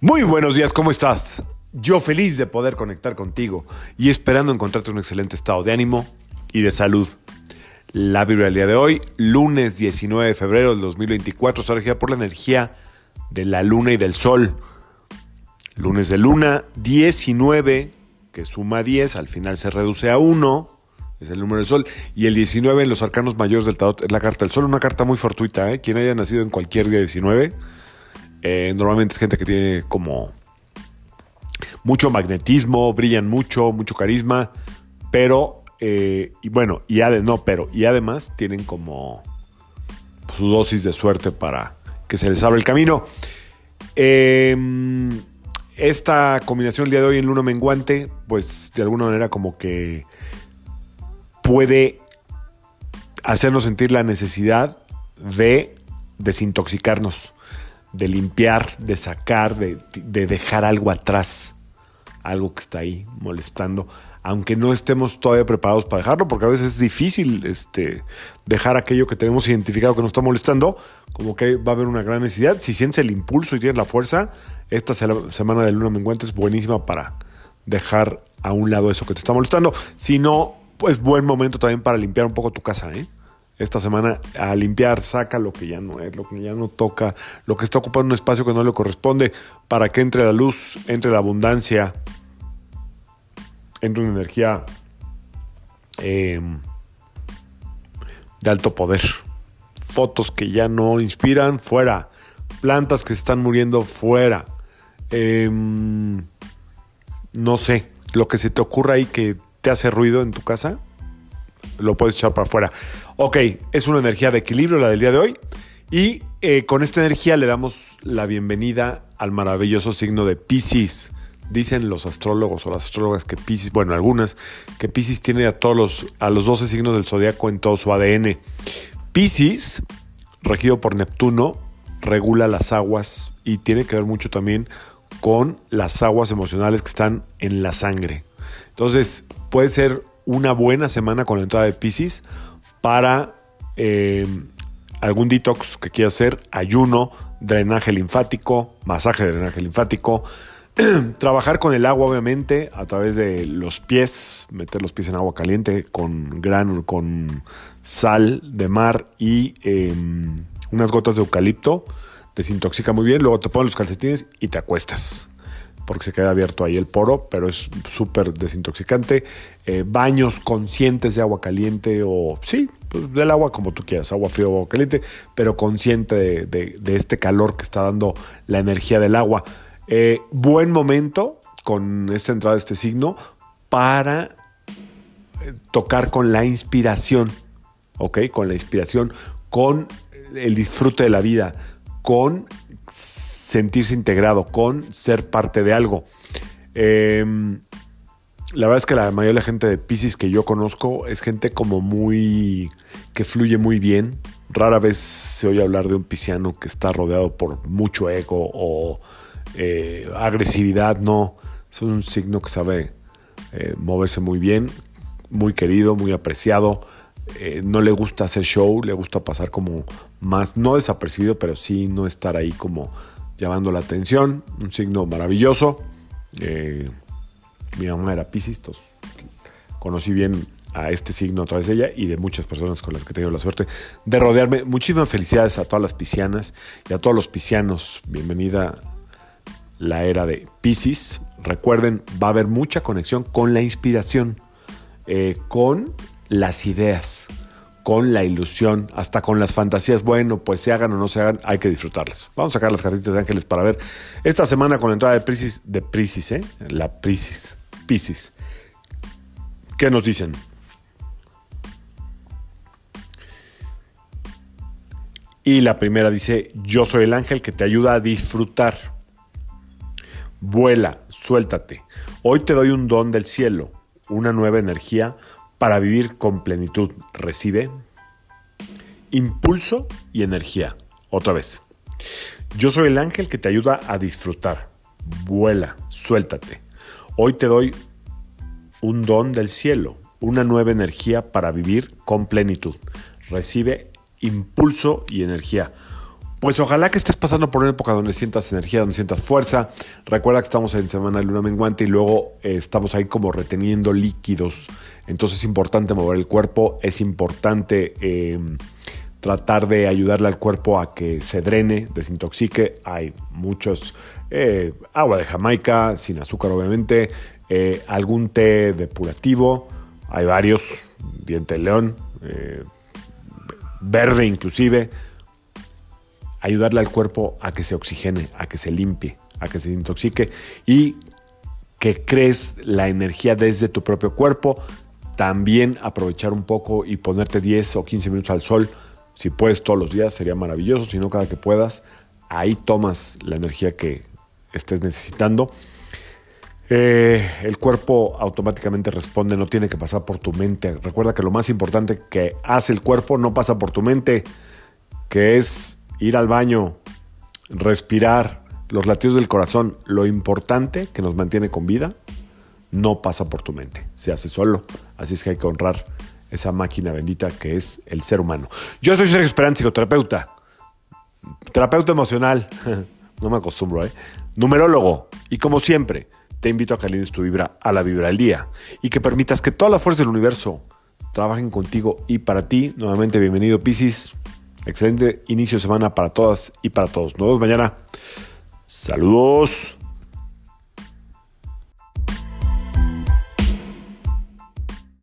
Muy buenos días, ¿cómo estás? Yo feliz de poder conectar contigo y esperando encontrarte en un excelente estado de ánimo y de salud. La Biblia del día de hoy, lunes 19 de febrero del 2024, está regida por la energía de la luna y del sol. Lunes de luna 19, que suma 10, al final se reduce a 1, es el número del sol. Y el 19 en los arcanos mayores del tarot es la carta del sol, una carta muy fortuita. ¿eh? Quien haya nacido en cualquier día 19, eh, normalmente es gente que tiene como mucho magnetismo, brillan mucho, mucho carisma, pero, eh, y bueno, y no, pero, y además tienen como su dosis de suerte para que se les abra el camino. Em, esta combinación el día de hoy en Luna Menguante, pues de alguna manera como que puede hacernos sentir la necesidad de desintoxicarnos, de limpiar, de sacar, de, dejar algo atrás, algo que está ahí molestando, aunque no estemos todavía preparados para dejarlo, porque a veces es difícil este, dejar aquello que tenemos identificado que nos está molestando, como que va a haber una gran necesidad. Si sientes el impulso y tienes la fuerza, esta semana de luna menguante es buenísima para dejar a un lado eso que te está molestando. Si no, pues buen momento también para limpiar un poco tu casa, ¿eh? Esta semana a limpiar, saca lo que ya no es, lo que ya no toca, lo que está ocupando un espacio que no le corresponde, para que entre la luz, entre la abundancia, entre una energía em, de alto poder. Fotos que ya no inspiran, fuera. Plantas que están muriendo, fuera. Em, no sé, lo que se te ocurra ahí que te hace ruido en tu casa, lo puedes echar para afuera. Ok, es una energía de equilibrio la del día de hoy. Y eh, con esta energía le damos la bienvenida al maravilloso signo de Pisces. Dicen los astrólogos o las astrólogas que Pisces, bueno, algunas, que Pisces tiene a todos los, a los 12 signos del zodiaco en todo su ADN. Pisces, regido por Neptuno, regula las aguas y tiene que ver mucho también con las aguas emocionales que están en la sangre. Entonces, puede ser una buena semana con la entrada de Pisces para eh, algún detox que quiera hacer, ayuno, drenaje linfático, masaje de drenaje linfático, trabajar con el agua obviamente a través de los pies, meter los pies en agua caliente con gran, con sal de mar y em, unas gotas de eucalipto, desintoxica muy bien, luego te pones los calcetines y te acuestas porque se queda abierto ahí el poro, pero es súper desintoxicante. Eh, baños conscientes de agua caliente o, sí, pues, del agua como tú quieras, agua fría o agua caliente, pero consciente de, este calor que está dando la energía del agua. Eh, buen momento con esta entrada este signo para eh, tocar con la inspiración, ¿ok? Con la inspiración, con el disfrute de la vida, con sentirse integrado, con ser parte de algo. Em, la verdad es que la mayoría de la gente de Pisces que yo conozco es gente como muy. que fluye muy bien. Rara vez se oye hablar de un pisciano que está rodeado por mucho ego o eh, agresividad. No, es un signo que sabe eh, moverse muy bien, muy querido, muy apreciado. Eh, no le gusta hacer show, le gusta pasar como más, no desapercibido, pero sí no estar ahí como llamando la atención. Un signo maravilloso. Eh, mi mamá era Piscis, conocí bien a este signo a través de ella y de muchas personas con las que he tenido la suerte de rodearme. Muchísimas felicidades a todas las piscianas y a todos los piscianos. Bienvenida la era de Piscis. Recuerden, va a haber mucha conexión con la inspiración, eh, con las ideas, con la ilusión, hasta con las fantasías. Bueno, pues se hagan o no se hagan, hay que disfrutarlas. Vamos a sacar las cartitas de ángeles para ver esta semana con la entrada de Pisces, de Pisces, ¿eh? La Pisces, Pisces. ¿Qué nos dicen? Y la primera dice, yo soy el ángel que te ayuda a disfrutar. Vuela, suéltate. Hoy te doy un don del cielo, una nueva energía para vivir con plenitud. Recibe impulso y energía. Otra vez. Yo soy el ángel que te ayuda a disfrutar. Vuela, suéltate. Hoy te doy un don del cielo, una nueva energía para vivir con plenitud. Recibe impulso y energía. Pues ojalá que estés pasando por una época donde sientas energía, donde sientas fuerza. Recuerda que estamos en semana de luna menguante y luego eh, estamos ahí como reteniendo líquidos. Entonces es importante mover el cuerpo, es importante em, tratar de ayudarle al cuerpo a que se drene, desintoxique. Hay muchos, eh, agua de Jamaica, sin azúcar obviamente, eh, algún té depurativo, hay varios, diente de león, verde inclusive ayudarle al cuerpo a que se oxigene, a que se limpie, a que se intoxique y que crees la energía desde tu propio cuerpo. También aprovechar un poco y ponerte 10 o 15 minutos al sol. Si puedes todos los días sería maravilloso, si no cada que puedas, ahí tomas la energía que estés necesitando. Eh, el cuerpo automáticamente responde, no tiene que pasar por tu mente. Recuerda que lo más importante que hace el cuerpo no pasa por tu mente, que es ir al baño, respirar, los latidos del corazón, lo importante que nos mantiene con vida, no pasa por tu mente, se hace solo. Así es que hay que honrar esa máquina bendita que es el ser humano. Yo soy Sergio Esperanza, psicoterapeuta, terapeuta emocional, no me acostumbro, ¿eh? numerólogo, y como siempre, te invito a que alines tu vibra a la vibra del día y que permitas que toda la fuerza del universo trabajen contigo y para ti. Nuevamente, bienvenido, Piscis. Excelente inicio de semana para todas y para todos. Nos vemos mañana. Saludos.